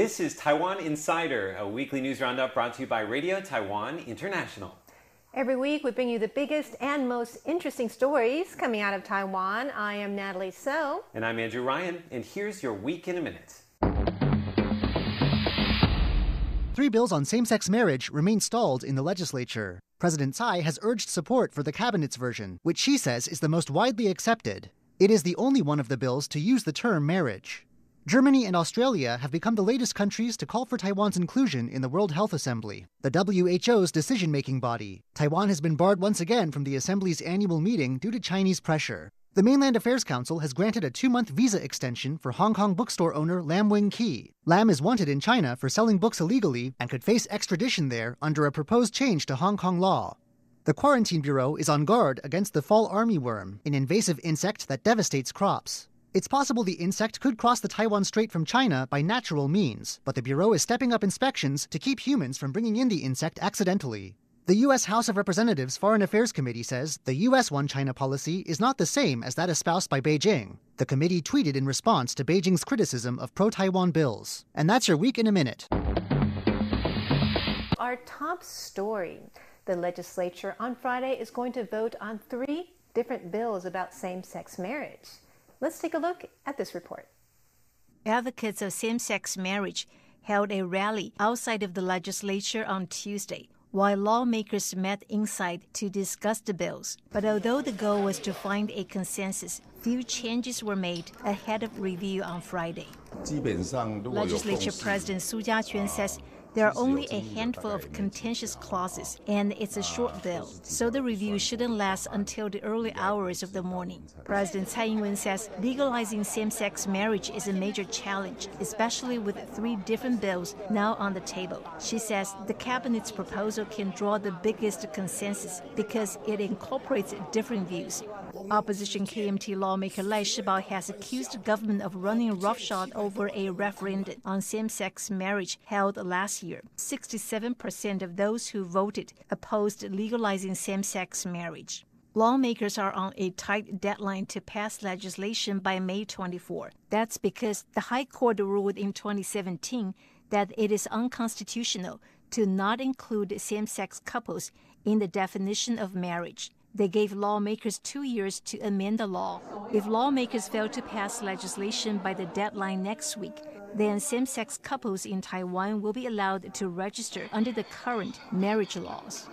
This is Taiwan Insider, a weekly news roundup brought to you by Radio Taiwan International. Every week, we bring you the biggest and most interesting stories coming out of Taiwan. I am Natalie So. And I'm Andrew Ryan, and here's your week in a minute. Three bills on same sex marriage remain stalled in the legislature. President Tsai has urged support for the cabinet's version, which she says is the most widely accepted. It is the only one of the bills to use the term marriage. Germany and Australia have become the latest countries to call for Taiwan's inclusion in the World Health Assembly, the WHO's decision making body. Taiwan has been barred once again from the Assembly's annual meeting due to Chinese pressure. The Mainland Affairs Council has granted a two month visa extension for Hong Kong bookstore owner Lam Wing Kee. Lam is wanted in China for selling books illegally and could face extradition there under a proposed change to Hong Kong law. The Quarantine Bureau is on guard against the fall armyworm, an invasive insect that devastates crops. It's possible the insect could cross the Taiwan Strait from China by natural means, but the Bureau is stepping up inspections to keep humans from bringing in the insect accidentally. The U.S. House of Representatives Foreign Affairs Committee says the U.S. One China policy is not the same as that espoused by Beijing. The committee tweeted in response to Beijing's criticism of pro Taiwan bills. And that's your week in a minute. Our top story the legislature on Friday is going to vote on three different bills about same sex marriage. Let's take a look at this report. Advocates of same sex marriage held a rally outside of the legislature on Tuesday while lawmakers met inside to discuss the bills. But although the goal was to find a consensus, few changes were made ahead of review on Friday. Legislature President Su Jiaquan says there are only a handful of contentious clauses, and it's a short bill, so the review shouldn't last until the early hours of the morning. President Tsai Ing-wen says legalizing same-sex marriage is a major challenge, especially with three different bills now on the table. She says the cabinet's proposal can draw the biggest consensus because it incorporates different views. Opposition KMT lawmaker Lai Shibao has accused the government of running roughshod over a referendum on same-sex marriage held last year, 67% of those who voted opposed legalizing same sex marriage. Lawmakers are on a tight deadline to pass legislation by May 24. That's because the High Court ruled in 2017 that it is unconstitutional to not include same sex couples in the definition of marriage. They gave lawmakers two years to amend the law. If lawmakers fail to pass legislation by the deadline next week, then same sex couples in Taiwan will be allowed to register under the current marriage laws.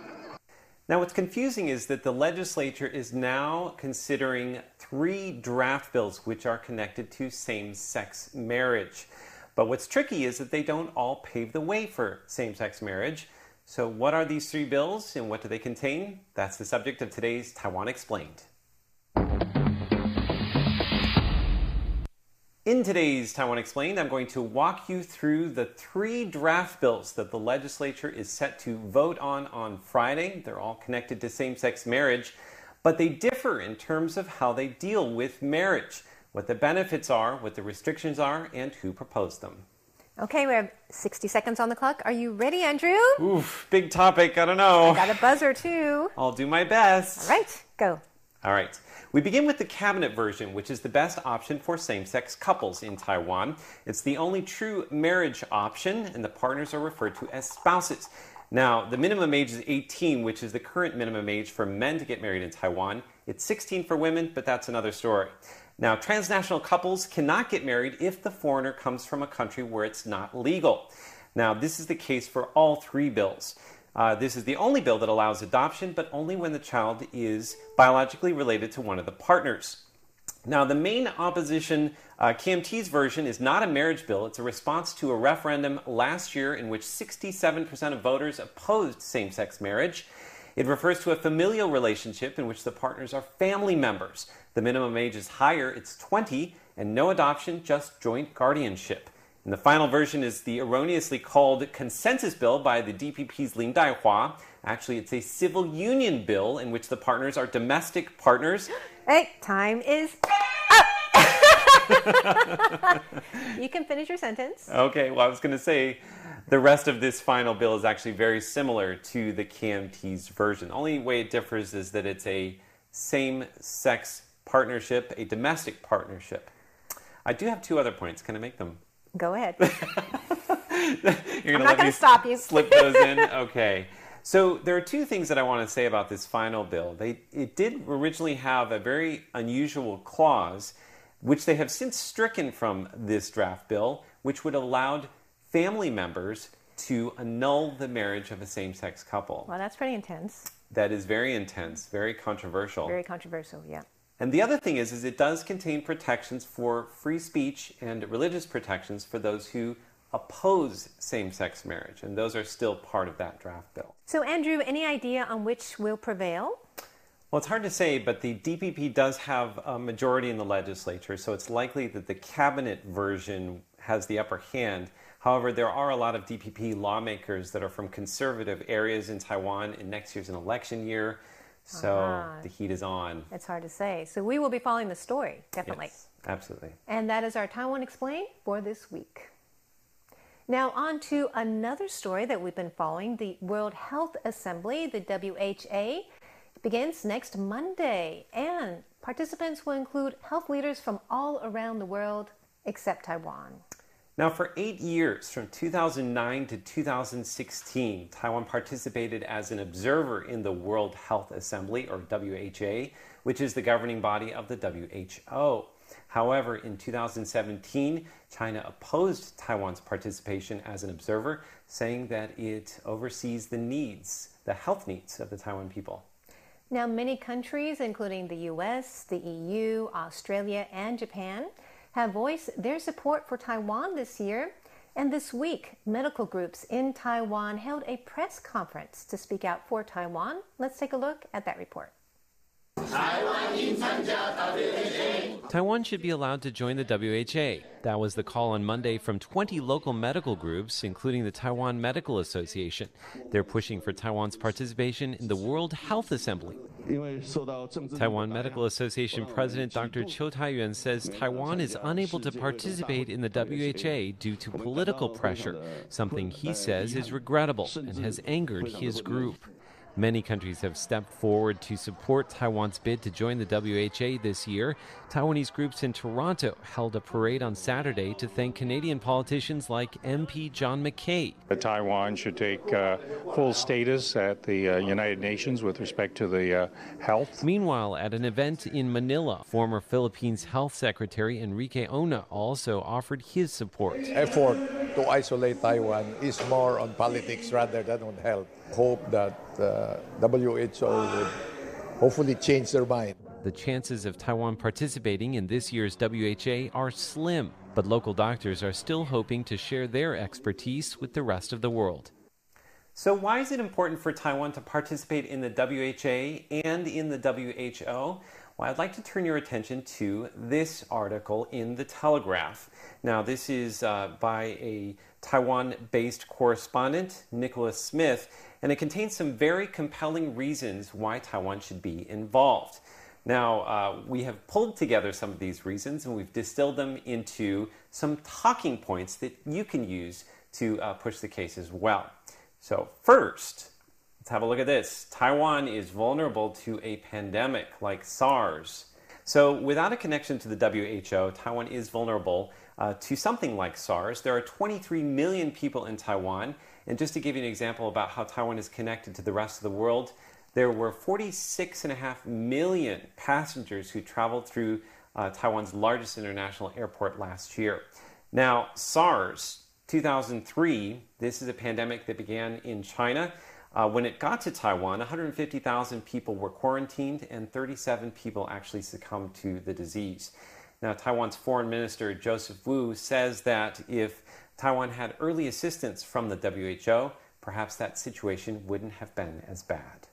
Now, what's confusing is that the legislature is now considering three draft bills which are connected to same sex marriage. But what's tricky is that they don't all pave the way for same sex marriage. So, what are these three bills and what do they contain? That's the subject of today's Taiwan Explained. In today's Taiwan Explained, I'm going to walk you through the three draft bills that the legislature is set to vote on on Friday. They're all connected to same sex marriage, but they differ in terms of how they deal with marriage, what the benefits are, what the restrictions are, and who proposed them. Okay, we have 60 seconds on the clock. Are you ready, Andrew? Oof, big topic. I don't know. I got a buzzer too. I'll do my best. All right, go. All right. We begin with the cabinet version, which is the best option for same sex couples in Taiwan. It's the only true marriage option, and the partners are referred to as spouses. Now, the minimum age is 18, which is the current minimum age for men to get married in Taiwan. It's 16 for women, but that's another story. Now, transnational couples cannot get married if the foreigner comes from a country where it's not legal. Now, this is the case for all three bills. Uh, this is the only bill that allows adoption, but only when the child is biologically related to one of the partners. Now, the main opposition, uh, KMT's version, is not a marriage bill. It's a response to a referendum last year in which 67% of voters opposed same sex marriage. It refers to a familial relationship in which the partners are family members. The minimum age is higher, it's 20, and no adoption, just joint guardianship. And the final version is the erroneously called consensus bill by the DPP's Lin Daihua. Actually, it's a civil union bill in which the partners are domestic partners. Hey, time is up. you can finish your sentence. Okay, well, I was going to say the rest of this final bill is actually very similar to the KMT's version. The only way it differs is that it's a same sex partnership, a domestic partnership. I do have two other points. Can I make them? Go ahead. You're I'm not going to stop you. Slip those in? Okay. So there are two things that I want to say about this final bill. They, it did originally have a very unusual clause, which they have since stricken from this draft bill, which would allow family members to annul the marriage of a same sex couple. Well, that's pretty intense. That is very intense, very controversial. Very controversial, yeah. And the other thing is, is it does contain protections for free speech and religious protections for those who oppose same sex marriage. And those are still part of that draft bill. So, Andrew, any idea on which will prevail? Well, it's hard to say, but the DPP does have a majority in the legislature, so it's likely that the cabinet version has the upper hand. However, there are a lot of DPP lawmakers that are from conservative areas in Taiwan, and next year's an election year, so uh-huh. the heat is on. It's hard to say. So we will be following the story, definitely. Yes, absolutely. And that is our Taiwan Explained for this week. Now, on to another story that we've been following. The World Health Assembly, the WHA, begins next Monday, and participants will include health leaders from all around the world except Taiwan. Now, for eight years, from 2009 to 2016, Taiwan participated as an observer in the World Health Assembly, or WHA, which is the governing body of the WHO. However, in 2017, China opposed Taiwan's participation as an observer, saying that it oversees the needs, the health needs of the Taiwan people. Now, many countries, including the US, the EU, Australia, and Japan, have voiced their support for Taiwan this year. And this week, medical groups in Taiwan held a press conference to speak out for Taiwan. Let's take a look at that report. Taiwan should be allowed to join the WHA. That was the call on Monday from 20 local medical groups, including the Taiwan Medical Association. They're pushing for Taiwan's participation in the World Health Assembly. Taiwan Medical Association President Dr. Chiu Taiyuan says Taiwan is unable to participate in the WHA due to political pressure, something he says is regrettable and has angered his group. Many countries have stepped forward to support Taiwan's bid to join the WHA this year. Taiwanese groups in Toronto held a parade on Saturday to thank Canadian politicians like MP John McKay. Taiwan should take uh, full status at the uh, United Nations with respect to the uh, health. Meanwhile, at an event in Manila, former Philippines Health Secretary Enrique Ona also offered his support. Effort to isolate Taiwan is more on politics rather than on health. Hope that uh, WHO would hopefully change their mind. The chances of Taiwan participating in this year's WHA are slim, but local doctors are still hoping to share their expertise with the rest of the world. So, why is it important for Taiwan to participate in the WHA and in the WHO? Well, I'd like to turn your attention to this article in The Telegraph. Now, this is uh, by a Taiwan based correspondent, Nicola Smith, and it contains some very compelling reasons why Taiwan should be involved. Now, uh, we have pulled together some of these reasons and we've distilled them into some talking points that you can use to uh, push the case as well. So, first, Let's have a look at this. Taiwan is vulnerable to a pandemic like SARS. So, without a connection to the WHO, Taiwan is vulnerable uh, to something like SARS. There are 23 million people in Taiwan. And just to give you an example about how Taiwan is connected to the rest of the world, there were 46.5 million passengers who traveled through uh, Taiwan's largest international airport last year. Now, SARS 2003, this is a pandemic that began in China. Uh, when it got to Taiwan, 150,000 people were quarantined and 37 people actually succumbed to the disease. Now, Taiwan's foreign minister Joseph Wu says that if Taiwan had early assistance from the WHO, perhaps that situation wouldn't have been as bad.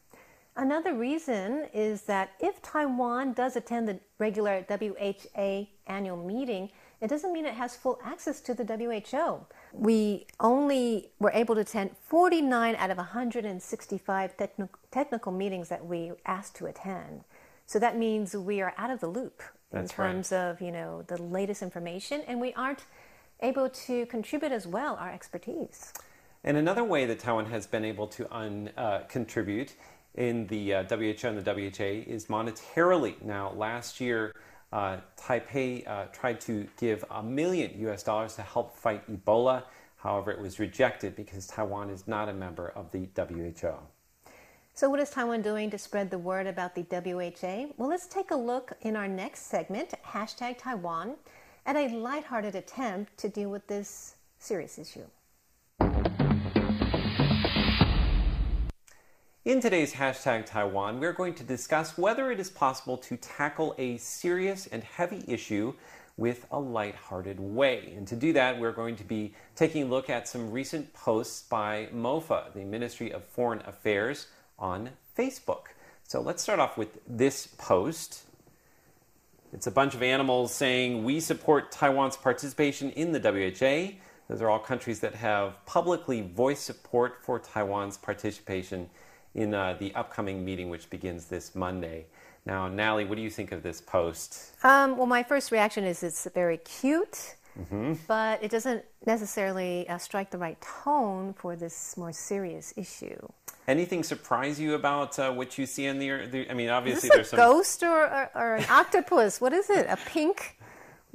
Another reason is that if Taiwan does attend the regular WHO annual meeting, it doesn't mean it has full access to the WHO. We only were able to attend 49 out of 165 techni- technical meetings that we asked to attend. So that means we are out of the loop in terms right. of, you know, the latest information and we aren't able to contribute as well our expertise. And another way that Taiwan has been able to un, uh, contribute in the uh, WHO and the WHA is monetarily. Now, last year, uh, Taipei uh, tried to give a million US dollars to help fight Ebola. However, it was rejected because Taiwan is not a member of the WHO. So, what is Taiwan doing to spread the word about the WHA? Well, let's take a look in our next segment, hashtag Taiwan, at a lighthearted attempt to deal with this serious issue. In today's hashtag Taiwan, we're going to discuss whether it is possible to tackle a serious and heavy issue with a lighthearted way. And to do that, we're going to be taking a look at some recent posts by MOFA, the Ministry of Foreign Affairs, on Facebook. So let's start off with this post. It's a bunch of animals saying, We support Taiwan's participation in the WHA. Those are all countries that have publicly voiced support for Taiwan's participation in uh, the upcoming meeting, which begins this Monday. Now, Natalie, what do you think of this post? Um, well, my first reaction is it's very cute, mm-hmm. but it doesn't necessarily uh, strike the right tone for this more serious issue. Anything surprise you about uh, what you see in the, the? I mean, obviously, is there's a some ghost or, or, or an octopus. what is it? A pink?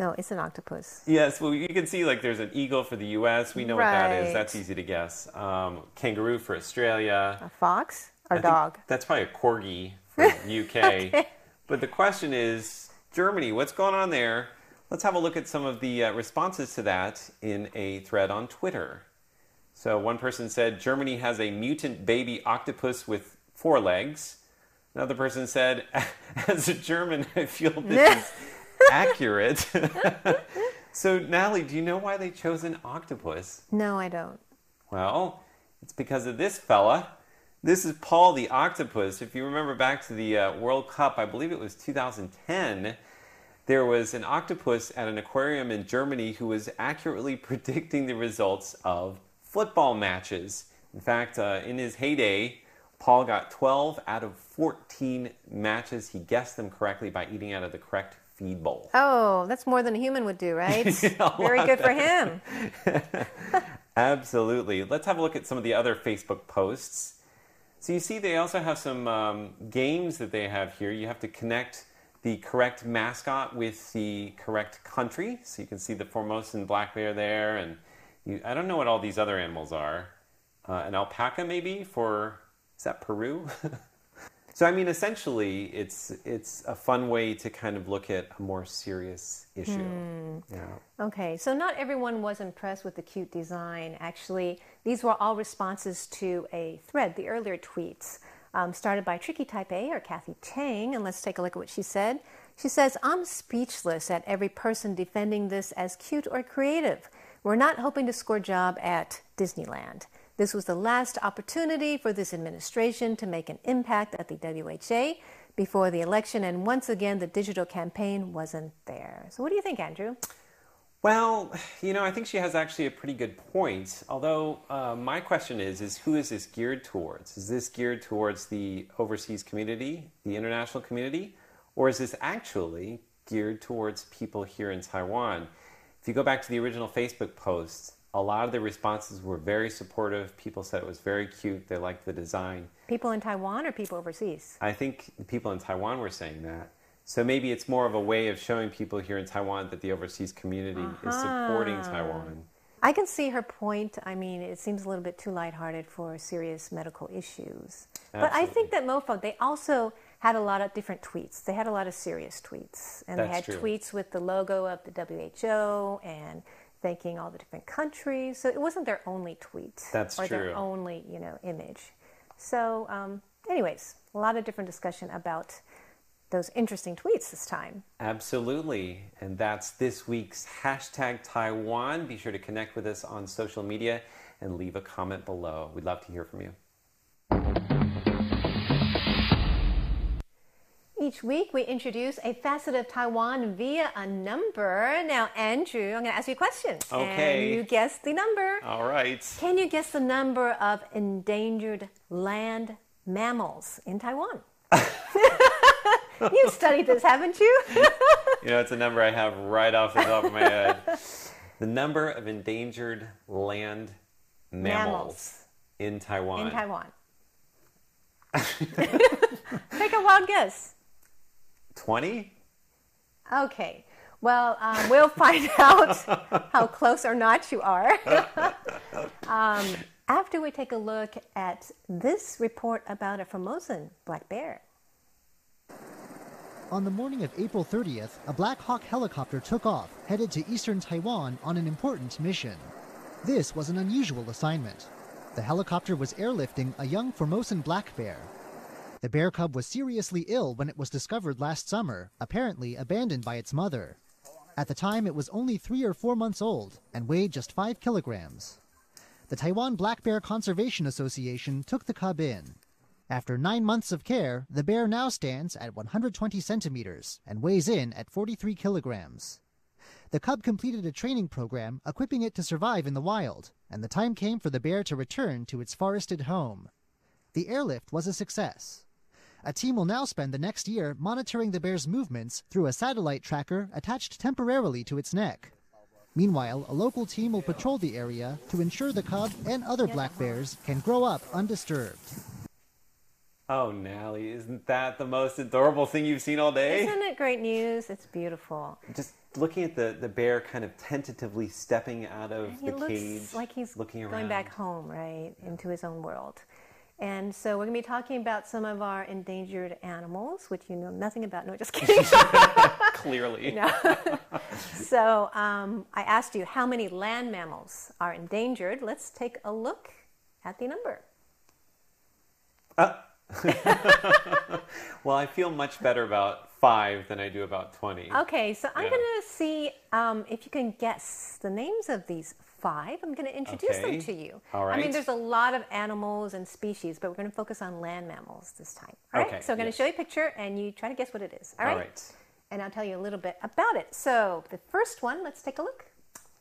No, it's an octopus. Yes, well, you can see like there's an eagle for the U.S. We know right. what that is. That's easy to guess. Um, kangaroo for Australia. A fox or I dog? That's probably a corgi for UK. okay. But the question is, Germany, what's going on there? Let's have a look at some of the uh, responses to that in a thread on Twitter. So one person said Germany has a mutant baby octopus with four legs. Another person said, as a German, I feel this is accurate. so, Natalie, do you know why they chose an octopus? No, I don't. Well, it's because of this fella. This is Paul the octopus. If you remember back to the uh, World Cup, I believe it was 2010, there was an octopus at an aquarium in Germany who was accurately predicting the results of football matches. In fact, uh, in his heyday, Paul got 12 out of 14 matches. He guessed them correctly by eating out of the correct feed bowl. Oh, that's more than a human would do, right? Very good for him. Absolutely. Let's have a look at some of the other Facebook posts. So you see, they also have some um, games that they have here. You have to connect the correct mascot with the correct country. So you can see the Formosan black bear there, and you, I don't know what all these other animals are. Uh, an alpaca, maybe for is that Peru? So I mean, essentially, it's it's a fun way to kind of look at a more serious issue. Hmm. Yeah. Okay, so not everyone was impressed with the cute design. Actually, these were all responses to a thread, the earlier tweets, um, started by Tricky Type A or Kathy Tang, And let's take a look at what she said. She says, "I'm speechless at every person defending this as cute or creative. We're not hoping to score a job at Disneyland." This was the last opportunity for this administration to make an impact at the WHA before the election, and once again, the digital campaign wasn't there. So, what do you think, Andrew? Well, you know, I think she has actually a pretty good point. Although uh, my question is, is who is this geared towards? Is this geared towards the overseas community, the international community, or is this actually geared towards people here in Taiwan? If you go back to the original Facebook post, a lot of the responses were very supportive. People said it was very cute. They liked the design. People in Taiwan or people overseas? I think people in Taiwan were saying that. So maybe it's more of a way of showing people here in Taiwan that the overseas community uh-huh. is supporting Taiwan. I can see her point. I mean, it seems a little bit too lighthearted for serious medical issues. Absolutely. But I think that MOFA, they also had a lot of different tweets. They had a lot of serious tweets. And That's they had true. tweets with the logo of the WHO and thanking all the different countries. So it wasn't their only tweet That's or true. their only, you know, image. So, um, anyways, a lot of different discussion about those interesting tweets this time. Absolutely. And that's this week's hashtag Taiwan. Be sure to connect with us on social media and leave a comment below. We'd love to hear from you. Each week, we introduce a facet of Taiwan via a number. Now, Andrew, I'm going to ask you a question. Okay. And you guess the number. All right. Can you guess the number of endangered land mammals in Taiwan? You've studied this, haven't you? you know, it's a number I have right off the top of my head. The number of endangered land mammals, mammals. in Taiwan. In Taiwan. Take a wild guess. 20? Okay. Well, um, we'll find out how close or not you are um, after we take a look at this report about a Formosan black bear. On the morning of April 30th, a Black Hawk helicopter took off, headed to eastern Taiwan on an important mission. This was an unusual assignment. The helicopter was airlifting a young Formosan black bear. The bear cub was seriously ill when it was discovered last summer, apparently abandoned by its mother. At the time, it was only three or four months old and weighed just five kilograms. The Taiwan Black Bear Conservation Association took the cub in. After nine months of care, the bear now stands at 120 centimeters and weighs in at 43 kilograms. The cub completed a training program equipping it to survive in the wild, and the time came for the bear to return to its forested home. The airlift was a success. A team will now spend the next year monitoring the bear's movements through a satellite tracker attached temporarily to its neck. Meanwhile, a local team will patrol the area to ensure the cub and other black bears can grow up undisturbed. Oh, Nally, isn't that the most adorable thing you've seen all day? Isn't it great news? It's beautiful. Just looking at the, the bear kind of tentatively stepping out of He the looks cage, like he's looking around. going back home, right, into his own world. And so we're going to be talking about some of our endangered animals, which you know nothing about. No, just kidding. Clearly. so um, I asked you how many land mammals are endangered. Let's take a look at the number. Well, I feel much better about five than I do about 20. Okay, so I'm Yeah. going to see um, if you can guess the names of these five. I'm going to introduce Okay. them to you. All I mean, there's a lot of animals and species, but we're going to focus on land mammals this time. All right, Okay, so I'm going yes. to show you a picture and you try to guess what it is. All All right? right. And I'll tell you a little bit about it. So the first one, let's take a look.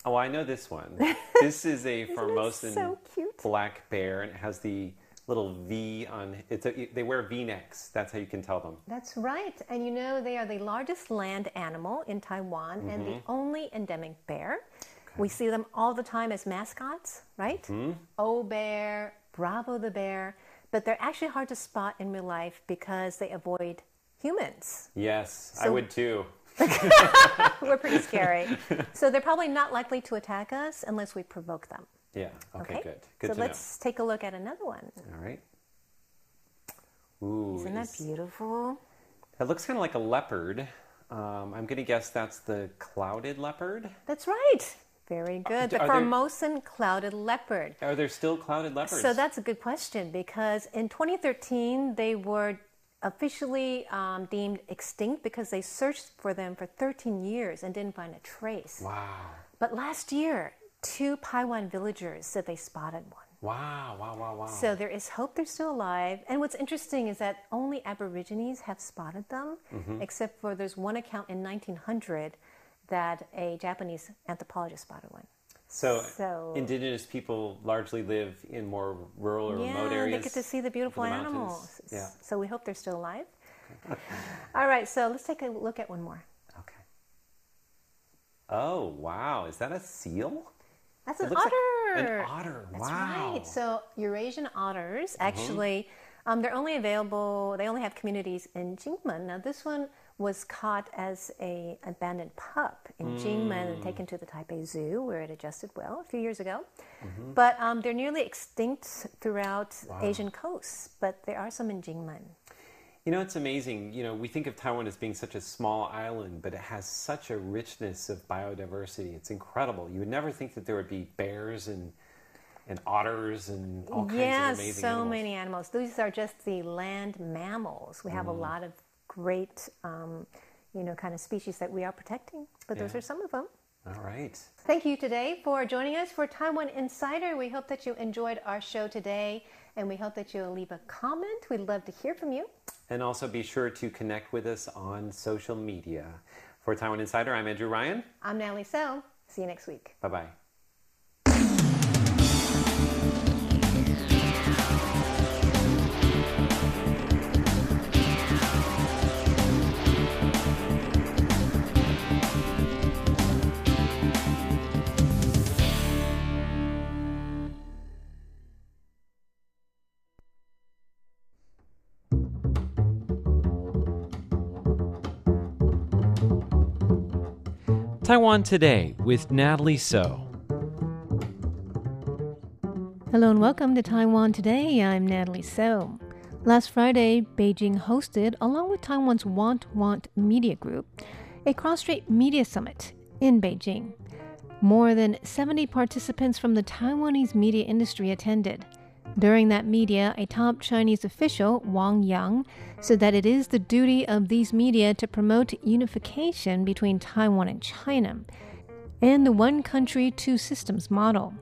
Oh, I know this one. This is a Formosan so black bear, and it has the little V on. It's a, they wear V-necks. That's how you can tell them. That's right. And you know, they are the largest land animal in Taiwan and Mm-hmm. the only endemic bear. We see them all the time as mascots, right? Mm-hmm. O Bear, Bravo the Bear. But they're actually hard to spot in real life because they avoid humans. Yes, I would too. We're pretty scary. so they're probably not likely to attack us unless we provoke them. Yeah. Okay. Good. Good so to let's take a look at another one. All right. Ooh. Isn't that beautiful? That looks kind of like a leopard. Um, I'm gonna guess that's the clouded leopard. That's right. Very good. The are there- Formosan clouded leopard. Are there still clouded leopards? So that's a good question because in 2013 they were officially um, deemed extinct because they searched for them for 13 years and didn't find a trace. Wow. But last year, two Paiwan villagers said they spotted one. Wow. Wow. Wow. Wow. So there is hope they're still alive. And what's interesting is that only Aborigines have spotted them, Mm-hmm. except for there's one account in 1900 that a Japanese anthropologist spotted one. So, So- indigenous people largely live in more rural or yeah, remote areas. they get to see the beautiful the animals. Yeah. So we hope they're still alive. All right, so let's take a look at one more. Okay. Oh wow! Is that a seal? That's It an looks like otter. an otter. That's wow. Mm-hmm. right. So Eurasian otters actually, um, they're only available. They only have communities in Jinmen. Now this one was caught as a abandoned pup in Jinmen Mm. and taken to the Taipei Zoo, where it adjusted well a few years ago. Mm-hmm. But um, they're nearly extinct throughout Asian coasts. But there are some in Jinmen. You know, it's amazing. You know, we think of Taiwan as being such a small island, but it has such a richness of biodiversity. It's incredible. You would never think that there would be bears and and otters and all kinds yeah, of amazing so animals. many animals. These are just the land mammals. We have Mm. a lot of great, um, you know, kind of species that we are protecting. But those are some of them. All right. Thank you today for joining us for Taiwan Insider. We hope that you enjoyed our show today, and we hope that you'll leave a comment. We'd love to hear from you. And also be sure to connect with us on social media. For Taiwan Insider, I'm Andrew Ryan. I'm Natalie So. See you next week. Bye bye. Taiwan Today with Natalie So. Hello and welcome to Taiwan Today. I'm Natalie So. Last Friday, Beijing hosted, along with Taiwan's Want Want Media Group, a cross-strait media summit in Beijing. More than 70 participants from the Taiwanese media industry attended. During that media, a top Chinese official, Wang Yang, said that it is the duty of these media to promote unification between Taiwan and China and the one country, two systems model.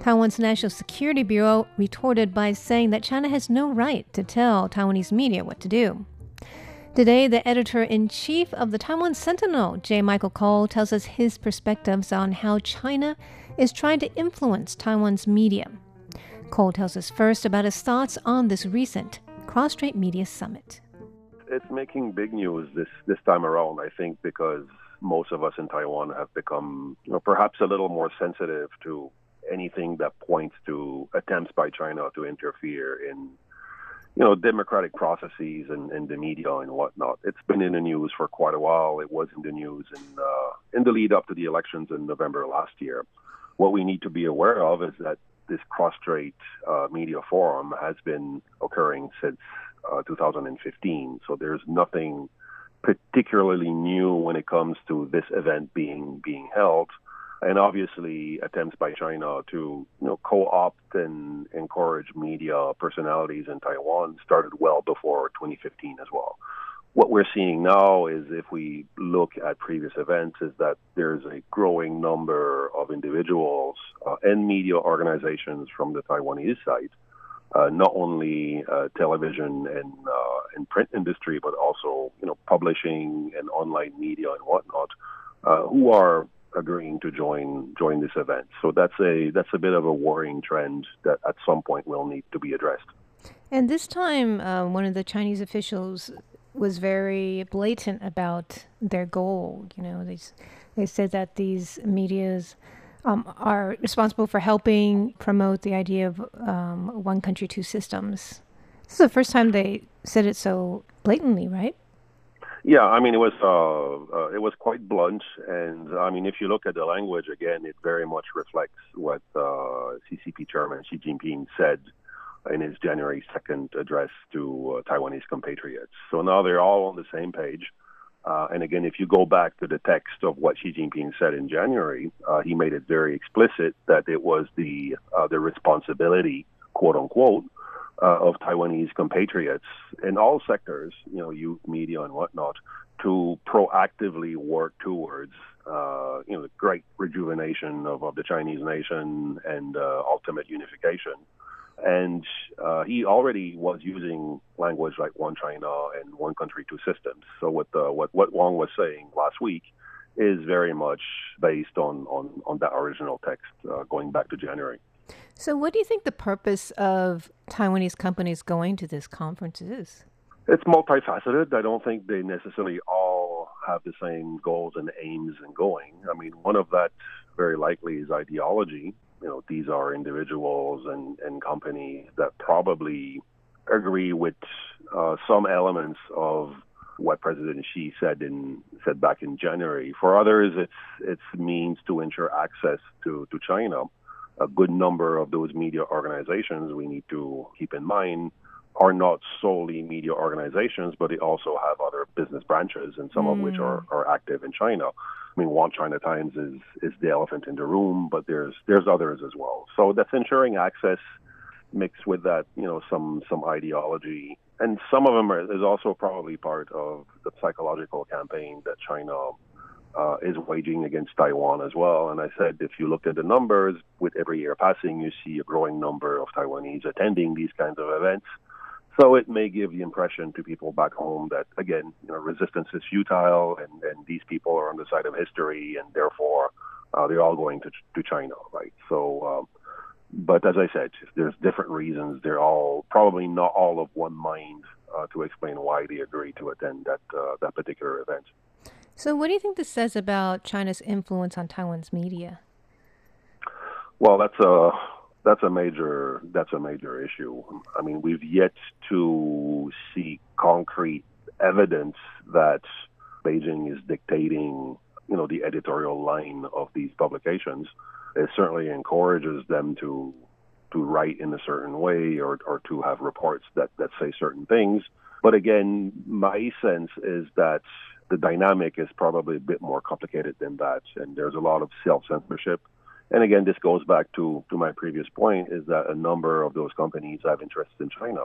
Taiwan's National Security Bureau retorted by saying that China has no right to tell Taiwanese media what to do. Today, the editor in chief of the Taiwan Sentinel, J. Michael Cole, tells us his perspectives on how China is trying to influence Taiwan's media. Cole tells us first about his thoughts on this recent Cross Strait Media Summit. It's making big news this, this time around, I think, because most of us in Taiwan have become you know, perhaps a little more sensitive to anything that points to attempts by China to interfere in, you know, democratic processes and, and the media and whatnot. It's been in the news for quite a while. It was in the news in uh, in the lead up to the elections in November last year. What we need to be aware of is that this cross-strait uh, media forum has been occurring since uh, 2015. So there's nothing particularly new when it comes to this event being being held and obviously attempts by China to you know co-opt and encourage media personalities in Taiwan started well before 2015 as well. What we're seeing now is if we look at previous events is that there's a growing number of individuals and media organizations from the Taiwanese side, uh, not only uh, television and uh, and print industry, but also you know publishing and online media and whatnot, uh, who are agreeing to join join this event. So that's a that's a bit of a worrying trend that at some point will need to be addressed. And this time, uh, one of the Chinese officials was very blatant about their goal. You know, they they said that these media's um, are responsible for helping promote the idea of um, one country, two systems. This is the first time they said it so blatantly, right? Yeah, I mean it was uh, uh, it was quite blunt, and I mean if you look at the language again, it very much reflects what uh, CCP Chairman Xi Jinping said in his January 2nd address to uh, Taiwanese compatriots. So now they're all on the same page. Uh, and again, if you go back to the text of what Xi Jinping said in January, uh, he made it very explicit that it was the uh, the responsibility, quote unquote, uh, of Taiwanese compatriots in all sectors, you know, youth, media, and whatnot, to proactively work towards, uh, you know, the great rejuvenation of, of the Chinese nation and uh, ultimate unification. And uh, he already was using language like one China and one country, two systems. So what the, what what Wang was saying last week is very much based on on, on that original text uh, going back to January. So, what do you think the purpose of Taiwanese companies going to this conference is? It's multifaceted. I don't think they necessarily all have the same goals and aims and going. I mean, one of that very likely is ideology. You know, these are individuals and, and companies that probably agree with uh, some elements of what President Xi said in said back in January. For others, it's it's means to ensure access to to China a good number of those media organizations we need to keep in mind are not solely media organizations, but they also have other business branches, and some mm. of which are, mm. are active in China. I mean, Want China Times is is the elephant in the room, but there's there's others as well. So that's ensuring access mixed with that, you know, some some ideology, and some of them are, is also probably part of the psychological campaign that China uh, is waging against Taiwan as well. And I said, if you look at the numbers, with every year passing, you see a growing number of Taiwanese attending these kinds of events. So it may give the impression to people back home that, again, you know, resistance is futile, and, and these people are on the side of history, and therefore uh, they're all going to to China, right? So, um, but as I said, there's different reasons. They're all probably not all of one mind uh, to explain why they agree to attend that uh, that particular event. So, what do you think this says about China's influence on Taiwan's media? Well, that's a that's a major that's a major issue. I mean, we've yet to see concrete evidence that Beijing is dictating, you know, the editorial line of these publications. It certainly encourages them to to write in a certain way or or to have reports that that say certain things. But again, my sense is that the dynamic is probably a bit more complicated than that, and there's a lot of self censorship. And again, this goes back to, to my previous point is that a number of those companies have interests in China.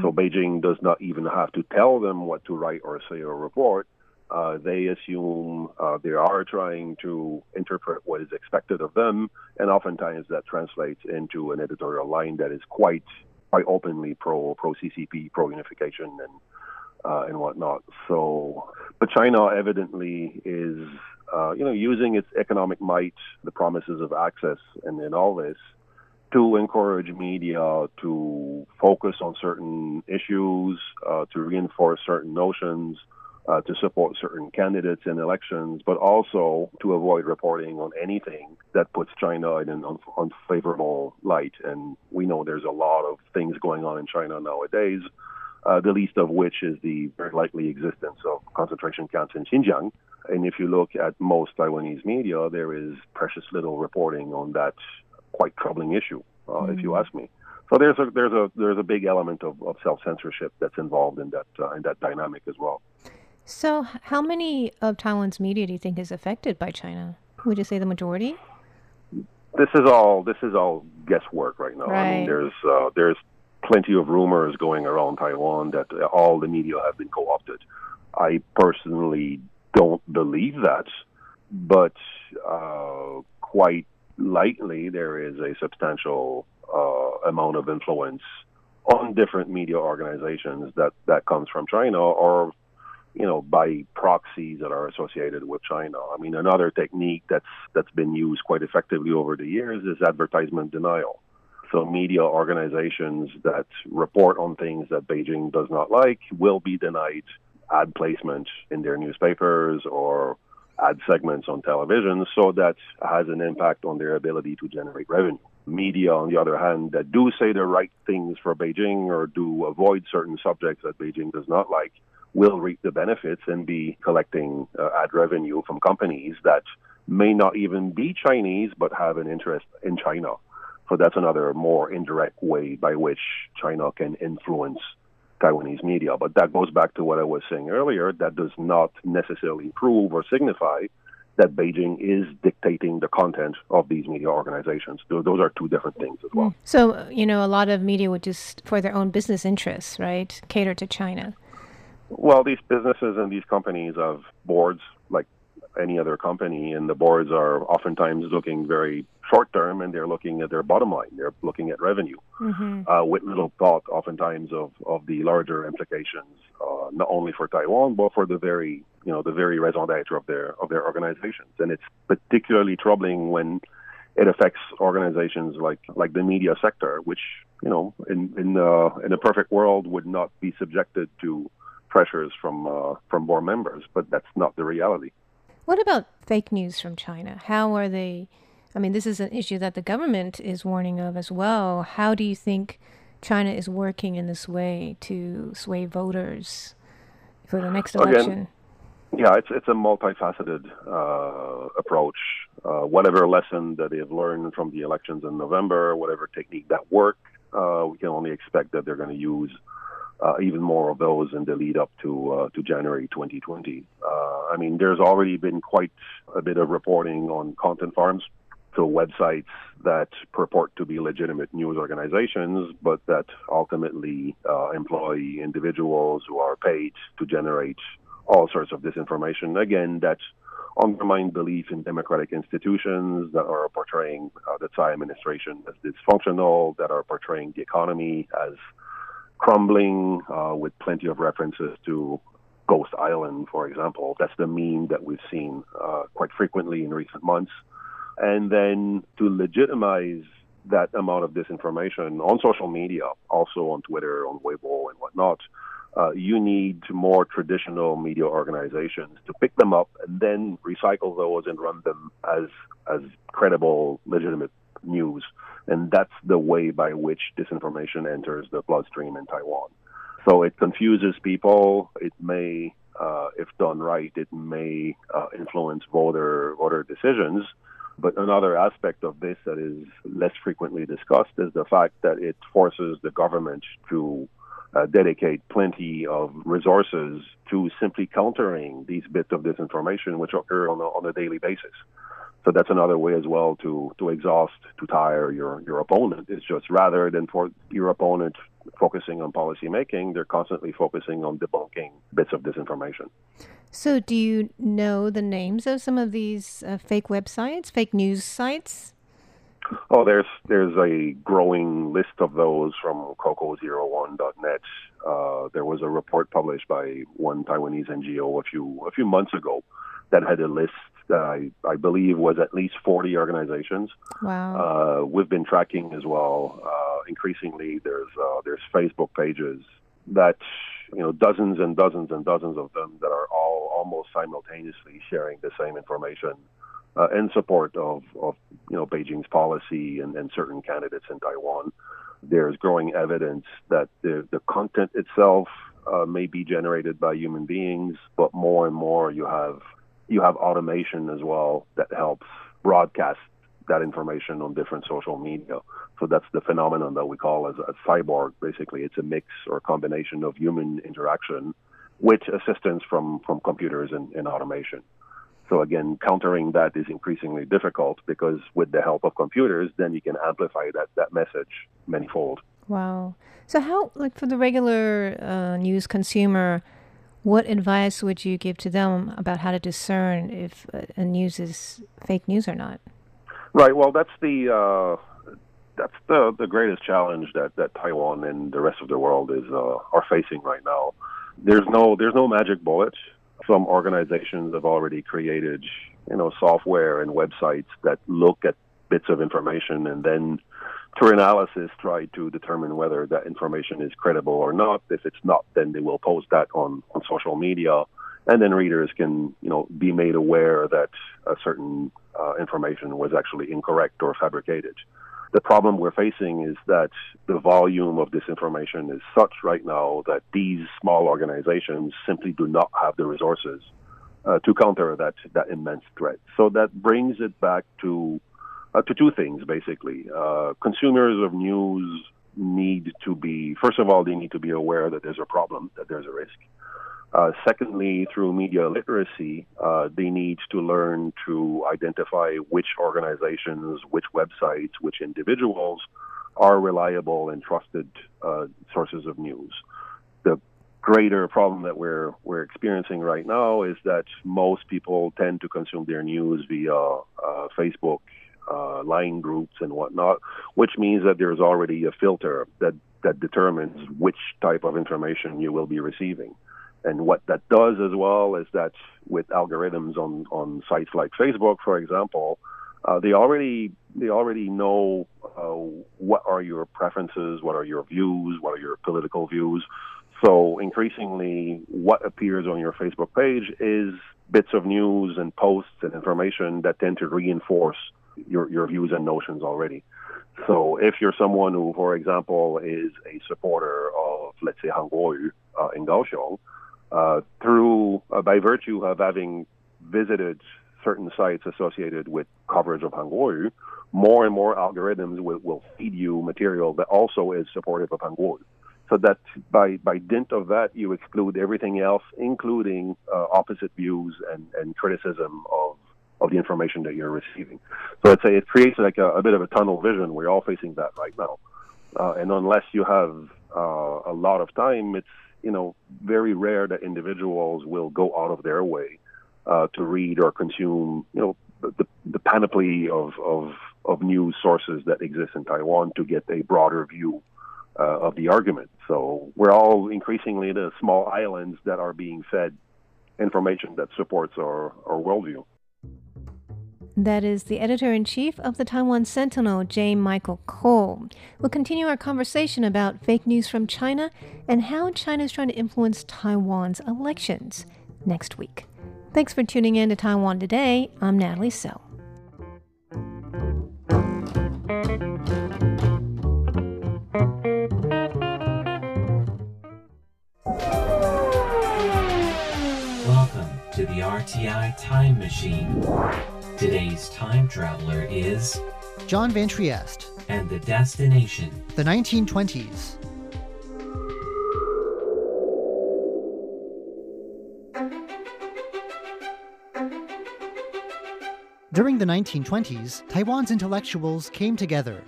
So Beijing does not even have to tell them what to write or say or report. Uh, they assume uh, they are trying to interpret what is expected of them, and oftentimes that translates into an editorial line that is quite quite openly pro pro CCP, pro unification, and uh, and whatnot. So, but China evidently is uh, you know using its economic might, the promises of access, and, and all this to encourage media to focus on certain issues, uh, to reinforce certain notions, uh, to support certain candidates in elections, but also to avoid reporting on anything that puts China in an unfavorable light. And we know there's a lot of things going on in China nowadays. Uh, the least of which is the very likely existence of concentration camps in Xinjiang. And if you look at most Taiwanese media, there is precious little reporting on that quite troubling issue, uh, mm-hmm. if you mm. ask me. So there's a there's a there's a big element of, of self censorship that's involved in that uh, in that dynamic as well. So, how many of Taiwan's media do you think is affected by China? Would you say the majority? This is all this is all guesswork right now. Right. I mean, there's uh, there's plenty of rumors going around Taiwan that all the media have been co-opted. I personally don't believe that, but uh, quite likely there is a substantial uh, amount of influence on different media organizations that that comes from China or you know by proxies that are associated with China. I mean another technique that's that's been used quite effectively over the years is advertisement denial. So media organizations that report on things that Beijing does not like will be denied ad placement in their newspapers or ad segments on television, so that has an impact on their ability to generate revenue. Media, on the other hand, that do say the right things for Beijing or do avoid certain subjects that Beijing does not like, will reap the benefits and be collecting uh, ad revenue from companies that may not even be Chinese but have an interest in China. So that's another more indirect way by which China can influence Taiwanese media. But that goes back to what I was saying earlier. That does not necessarily prove or signify that Beijing is dictating the content of these media organizations. Those are two different things as well. So, you know, a lot of media would just, for their own business interests, right, cater to China. Well, these businesses and these companies have boards like any other company, and the boards are oftentimes looking very short term and they're looking at their bottom line. They're looking at revenue mm-hmm. uh, with little thought, oftentimes, of, of the larger implications, uh, not only for Taiwan but for the very you know the very raison d'être of their of their organizations. And it's particularly troubling when it affects organizations like like the media sector, which you know in in uh, in a perfect world would not be subjected to pressures from uh, from board members, but that's not the reality. What about fake news from China? How are they? I mean, this is an issue that the government is warning of as well. How do you think China is working in this way to sway voters for the next election? Again, yeah, it's it's a multifaceted uh, approach. Uh, whatever lesson that they've learned from the elections in November, whatever technique that worked, uh, we can only expect that they're going to use uh, even more of those in the lead up to uh, to January 2020. Uh, I mean, there's already been quite a bit of reporting on content farms, so websites that purport to be legitimate news organizations, but that ultimately uh, employ individuals who are paid to generate all sorts of disinformation. Again, that undermine belief in democratic institutions that are portraying uh, the Tsai administration as dysfunctional, that are portraying the economy as crumbling, uh, with plenty of references to Ghost Island, for example. That's the meme that we've seen uh, quite frequently in recent months. And then to legitimize that amount of disinformation on social media, also on Twitter, on Weibo, and whatnot, uh, you need more traditional media organizations to pick them up and then recycle those and run them as as credible, legitimate news. And that's the way by which disinformation enters the bloodstream in Taiwan. So it confuses people. It may uh, if done right, it may uh, influence voter voter decisions. But another aspect of this that is less frequently discussed is the fact that it forces the government to uh, dedicate plenty of resources to simply countering these bits of disinformation which occur on a, on a daily basis. So that's another way as well to, to exhaust, to tire your, your opponent. It's just rather than for your opponent focusing on policy making, they're constantly focusing on debunking bits of disinformation. So, do you know the names of some of these uh, fake websites, fake news sites? Oh, there's there's a growing list of those from Coco01.net. Uh, there was a report published by one Taiwanese NGO a few a few months ago that had a list I, I believe was at least 40 organizations. Wow. Uh, we've been tracking as well. Uh, increasingly, there's uh, there's Facebook pages that you know dozens and dozens and dozens of them that are all almost simultaneously sharing the same information uh, in support of, of you know Beijing's policy and, and certain candidates in Taiwan. There's growing evidence that the, the content itself uh, may be generated by human beings, but more and more you have you have automation as well that helps broadcast that information on different social media. So that's the phenomenon that we call as a cyborg. Basically, it's a mix or combination of human interaction with assistance from, from computers and, and automation. So again, countering that is increasingly difficult because with the help of computers, then you can amplify that, that message manyfold. Wow. So how, like for the regular uh, news consumer, what advice would you give to them about how to discern if a news is fake news or not? Right. Well, that's the uh, that's the the greatest challenge that that Taiwan and the rest of the world is uh, are facing right now. There's no there's no magic bullet some organizations have already created, you know, software and websites that look at bits of information and then through analysis try to determine whether that information is credible or not. If it's not, then they will post that on, on social media and then readers can, you know, be made aware that a certain uh, information was actually incorrect or fabricated. The problem we're facing is that the volume of disinformation is such right now that these small organizations simply do not have the resources uh, to counter that that immense threat. So that brings it back to uh, to two things basically. Uh, consumers of news need to be first of all they need to be aware that there's a problem, that there's a risk. Uh, secondly, through media literacy, uh, they need to learn to identify which organizations, which websites, which individuals are reliable and trusted uh, sources of news. The greater problem that we're we're experiencing right now is that most people tend to consume their news via uh, Facebook, uh, line groups, and whatnot, which means that there's already a filter that that determines which type of information you will be receiving. And what that does as well is that with algorithms on, on sites like Facebook, for example, uh, they already they already know uh, what are your preferences, what are your views, what are your political views. So increasingly, what appears on your Facebook page is bits of news and posts and information that tend to reinforce your, your views and notions already. So if you're someone who, for example, is a supporter of, let's say, Han Kuo-yu uh, in Kaohsiung, uh, through uh, by virtue of having visited certain sites associated with coverage of Han Kuo-yu, more and more algorithms will, will feed you material that also is supportive of Han Kuo-yu. So that by, by dint of that, you exclude everything else, including uh, opposite views and, and criticism of, of the information that you're receiving. So I'd say it creates like a, a bit of a tunnel vision. We're all facing that right now. Uh, and unless you have uh, a lot of time, it's you know, very rare that individuals will go out of their way uh, to read or consume, you know, the, the panoply of, of, of news sources that exist in Taiwan to get a broader view uh, of the argument. So we're all increasingly the small islands that are being fed information that supports our, our worldview. That is the editor in chief of the Taiwan Sentinel, J. Michael Cole. We'll continue our conversation about fake news from China and how China is trying to influence Taiwan's elections next week. Thanks for tuning in to Taiwan Today. I'm Natalie Tso. Welcome to the RTI Time Machine. Today's time traveler is John Van Trieste, and the destination the 1920s. During the 1920s, Taiwan's intellectuals came together.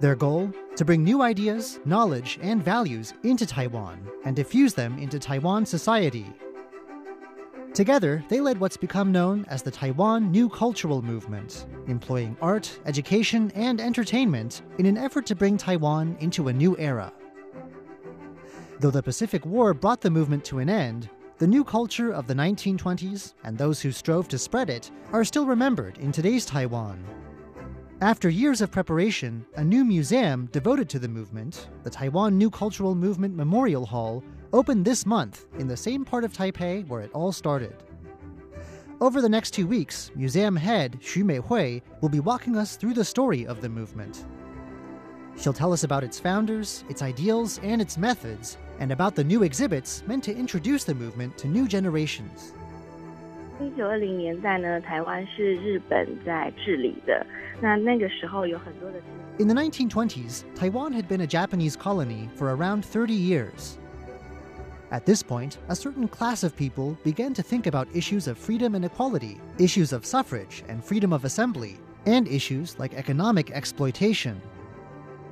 Their goal? To bring new ideas, knowledge, and values into Taiwan and diffuse them into Taiwan society. Together, they led what's become known as the Taiwan New Cultural Movement, employing art, education, and entertainment in an effort to bring Taiwan into a new era. Though the Pacific War brought the movement to an end, the new culture of the 1920s and those who strove to spread it are still remembered in today's Taiwan. After years of preparation, a new museum devoted to the movement, the Taiwan New Cultural Movement Memorial Hall, opened this month in the same part of Taipei where it all started. Over the next two weeks, museum head Xu Meihui will be walking us through the story of the movement. She'll tell us about its founders, its ideals, and its methods, and about the new exhibits meant to introduce the movement to new generations. 一九二零年代呢，台湾是日本在治理的。那那个时候有很多的。In the 1920s, Taiwan had been a Japanese colony for around 30 years. At this point, a certain class of people began to think about issues of freedom and equality, issues of suffrage and freedom of assembly, and issues like economic exploitation.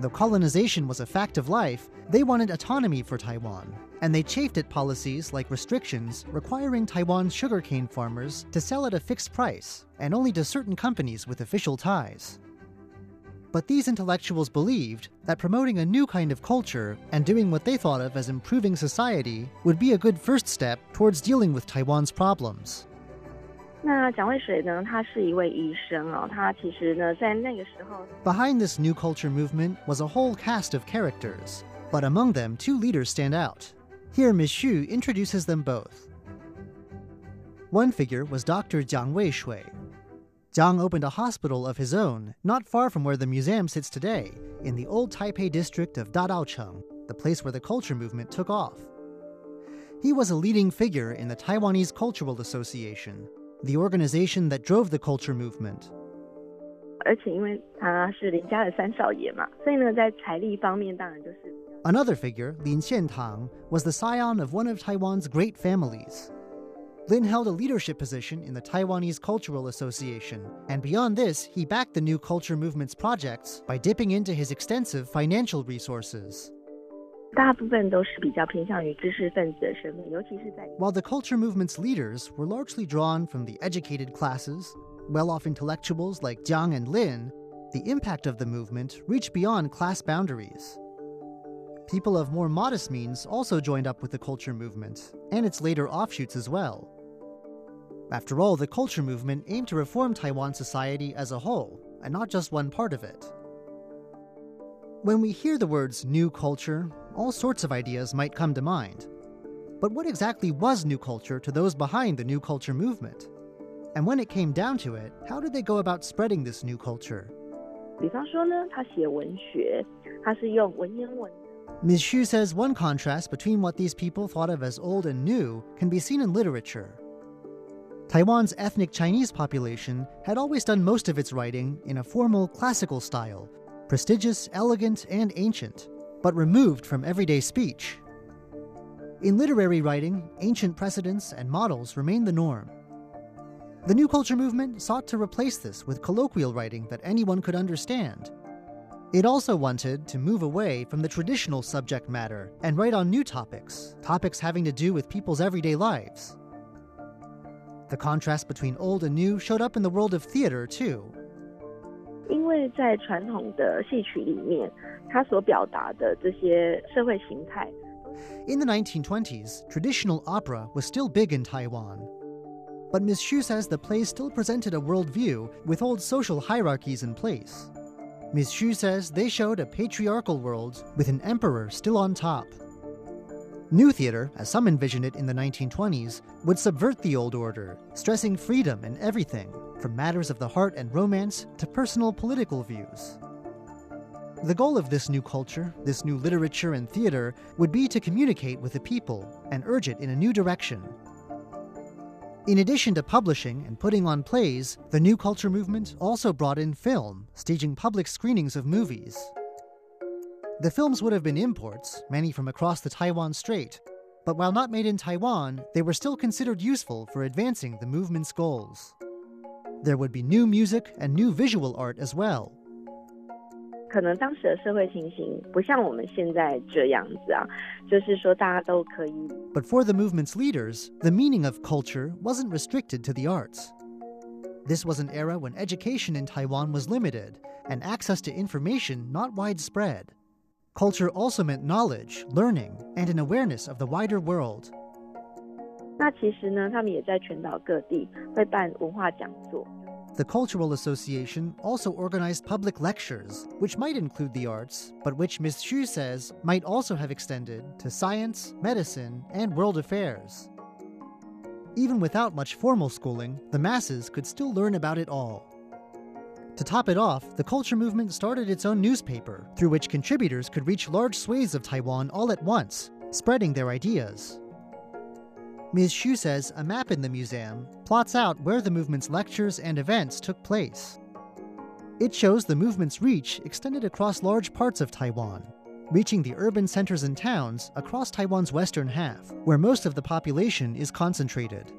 Though colonization was a fact of life, they wanted autonomy for Taiwan, and they chafed at policies like restrictions requiring Taiwan's sugarcane farmers to sell at a fixed price and only to certain companies with official ties. But these intellectuals believed that promoting a new kind of culture and doing what they thought of as improving society would be a good first step towards dealing with Taiwan's problems. 那蒋渭水呢？他是一位医生哦，他其实呢，在那个时候。Behind this new culture movement was a whole cast of characters, but among them, two leaders stand out. Here, Ms. Xu introduces them both. One figure was Dr. Jiang Weishui. Jiang opened a hospital of his own, not far from where the museum sits today, in the old Taipei district of Dadaocheng, the place where the culture movement took off. He was a leading figure in the Taiwanese Cultural Association, the organization that drove the culture movement. Another figure, Lin Xiantang, was the scion of one of Taiwan's great families. Lin held a leadership position in the Taiwanese Cultural Association, and beyond this, he backed the new culture movement's projects by dipping into his extensive financial resources. While the culture movement's leaders were largely drawn from the educated classes, well off intellectuals like Jiang and Lin, the impact of the movement reached beyond class boundaries. People of more modest means also joined up with the culture movement, and its later offshoots as well. After all, the culture movement aimed to reform Taiwan society as a whole, and not just one part of it. When we hear the words new culture, all sorts of ideas might come to mind. But what exactly was new culture to those behind the new culture movement? And when it came down to it, how did they go about spreading this new culture? Ms. Xu says one contrast between what these people thought of as old and new can be seen in literature. Taiwan's ethnic Chinese population had always done most of its writing in a formal classical style, prestigious, elegant, and ancient but removed from everyday speech. In literary writing, ancient precedents and models remain the norm. The New Culture movement sought to replace this with colloquial writing that anyone could understand. It also wanted to move away from the traditional subject matter and write on new topics, topics having to do with people's everyday lives. The contrast between old and new showed up in the world of theater, too. 因为在传统的戏曲里面，它所表达的这些社会形态。In the 1920s, traditional opera was still big in Taiwan. But Ms. Xu says the plays still presented a worldview with old social hierarchies in place. Ms. Xu says they showed a patriarchal world with an emperor still on top. New theater, as some envisioned it in the 1920s, would subvert the old order, stressing freedom in everything, from matters of the heart and romance to personal political views. The goal of this new culture, this new literature and theater, would be to communicate with the people and urge it in a new direction. In addition to publishing and putting on plays, the New Culture movement also brought in film, staging public screenings of movies. The films would have been imports, many from across the Taiwan Strait, but while not made in Taiwan, they were still considered useful for advancing the movement's goals. There would be new music and new visual art as well. 可能当时的社会情形不像我们现在这样子啊，就是说大家都可以。 But for the movement's leaders, the meaning of culture wasn't restricted to the arts. This was an era when education in Taiwan was limited and access to information not widespread. Culture also meant knowledge, learning, and an awareness of the wider world. 那其实呢，他们也在全岛各地会办文化讲座。 The Cultural Association also organized public lectures, which might include the arts, but which Ms. Xu says might also have extended to science, medicine, and world affairs. Even without much formal schooling, the masses could still learn about it all. To top it off, the culture movement started its own newspaper, through which contributors could reach large swathes of Taiwan all at once, spreading their ideas. Ms. Xu says a map in the museum plots out where the movement's lectures and events took place. It shows the movement's reach extended across large parts of Taiwan, reaching the urban centers and towns across Taiwan's western half, where most of the population is concentrated.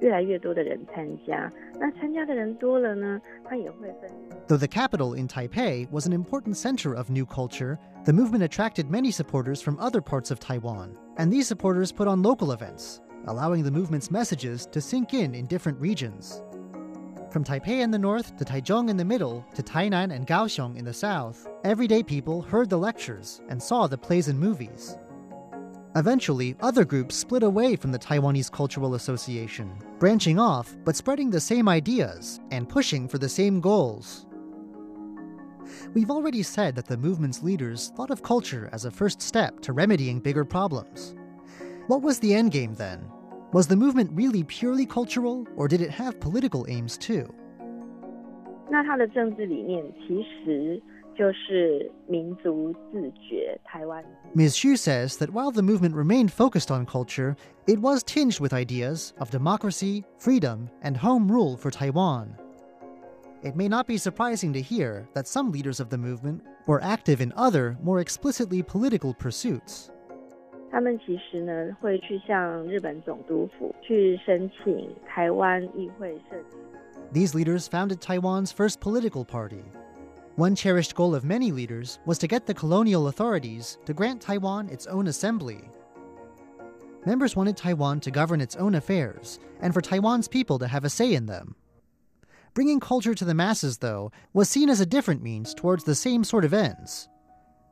越来越多的人参加，那参加的人多了呢，他也会分。 Though the capital in Taipei was an important center of new culture, the movement attracted many supporters from other parts of Taiwan, and these supporters put on local events, allowing the movement's messages to sink in in different regions. From Taipei in the north to Taichung in the middle to Tainan and Kaohsiung in the south, everyday people heard the lectures and saw the plays and movies. Eventually, other groups split away from the Taiwanese Cultural Association, branching off but spreading the same ideas and pushing for the same goals. We've already said that the movement's leaders thought of culture as a first step to remedying bigger problems. What was the endgame then? Was the movement really purely cultural, or did it have political aims too? 那他的政治理念其实就是民族自觉，台湾 Ms. Xu says that while the movement remained focused on culture, it was tinged with ideas of democracy, freedom, and home rule for Taiwan. It may not be surprising to hear that some leaders of the movement were active in other, more explicitly political pursuits. 他们其实呢会去向日本总督府去申请台湾议会设置。 These leaders founded Taiwan's first political party. one cherished goal of many leaders was to get the colonial authorities to grant Taiwan its own assembly. Members wanted Taiwan to govern its own affairs and for Taiwan's people to have a say in them. Bringing culture to the masses, though, was seen as a different means towards the same sort of ends.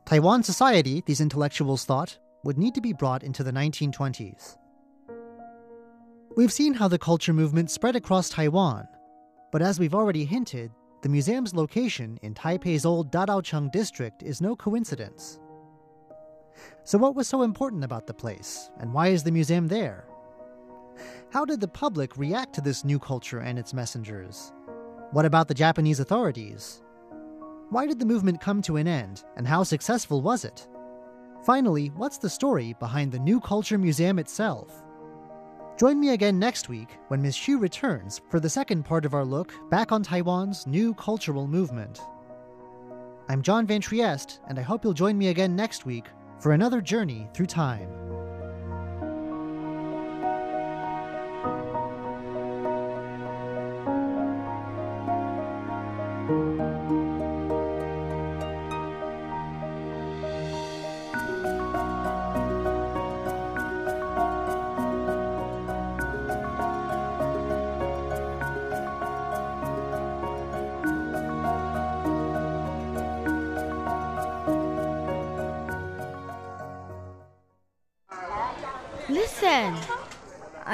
Taiwan society, these intellectuals thought, would need to be brought into the 1920s. We've seen how the culture movement spread across Taiwan, but as we've already hinted, the museum's location in Taipei's old Dadaocheng district is no coincidence. So, what was so important about the place, and why is the museum there? How did the public react to this new culture and its messengers? What about the Japanese authorities? Why did the movement come to an end, and how successful was it? Finally, what's the story behind the New Culture Museum itself? Join me again next week when Ms. Xu returns for the second part of our look back on Taiwan's new cultural movement. I'm John Van Trieste, and I hope you'll join me again next week for another journey through time.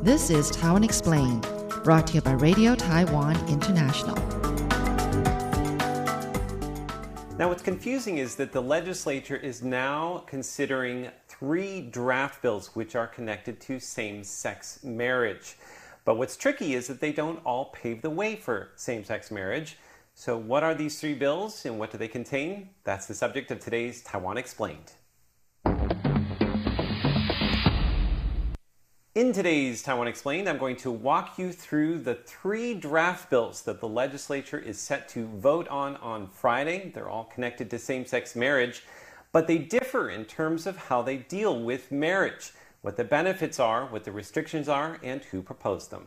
This is Taiwan Explained, brought to you by Radio Taiwan International. Now, what's confusing is that the legislature is now considering three draft bills which are connected to same sex marriage. But what's tricky is that they don't all pave the way for same sex marriage. So, what are these three bills and what do they contain? That's the subject of today's Taiwan Explained. In today's Taiwan Explained, I'm going to walk you through the three draft bills that the legislature is set to vote on on Friday. They're all connected to same sex marriage, but they differ in terms of how they deal with marriage, what the benefits are, what the restrictions are, and who proposed them.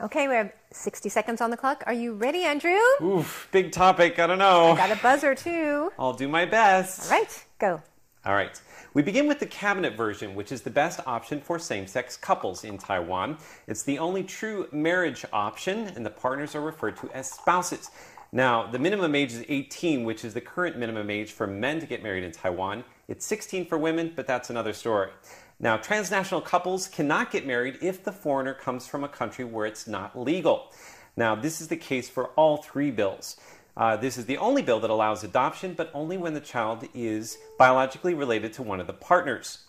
Okay, we have 60 seconds on the clock. Are you ready, Andrew? Oof, big topic. I don't know. I got a buzzer too. I'll do my best. All right, go. All right. We begin with the cabinet version, which is the best option for same sex couples in Taiwan. It's the only true marriage option, and the partners are referred to as spouses. Now, the minimum age is 18, which is the current minimum age for men to get married in Taiwan. It's 16 for women, but that's another story. Now, transnational couples cannot get married if the foreigner comes from a country where it's not legal. Now, this is the case for all three bills. Uh, this is the only bill that allows adoption, but only when the child is biologically related to one of the partners.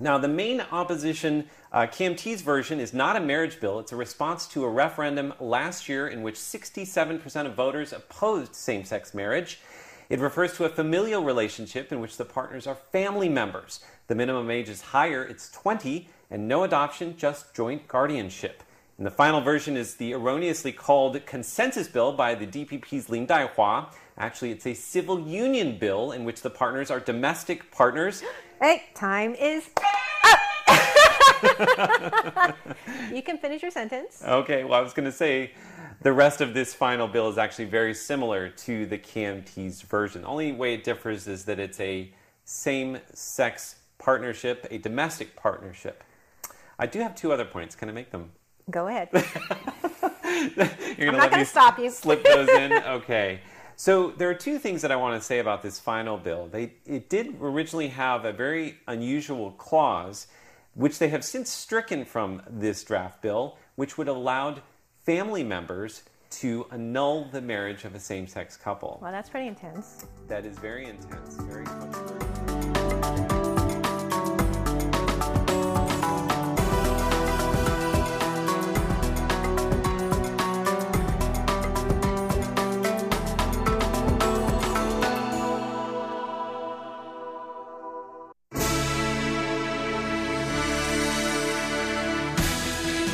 Now, the main opposition, uh, KMT's version, is not a marriage bill. It's a response to a referendum last year in which 67% of voters opposed same sex marriage. It refers to a familial relationship in which the partners are family members. The minimum age is higher, it's 20, and no adoption, just joint guardianship. And the final version is the erroneously called consensus bill by the DPP's Lin Daihua. Actually, it's a civil union bill in which the partners are domestic partners. Hey, time is up. you can finish your sentence. Okay, well, I was going to say the rest of this final bill is actually very similar to the KMT's version. The only way it differs is that it's a same sex partnership, a domestic partnership. I do have two other points. Can I make them? Go ahead. You're I'm not going to stop you. slip those in? Okay. So there are two things that I want to say about this final bill. They, it did originally have a very unusual clause, which they have since stricken from this draft bill, which would allowed family members to annul the marriage of a same-sex couple. Well, that's pretty intense. That is very intense, very controversial.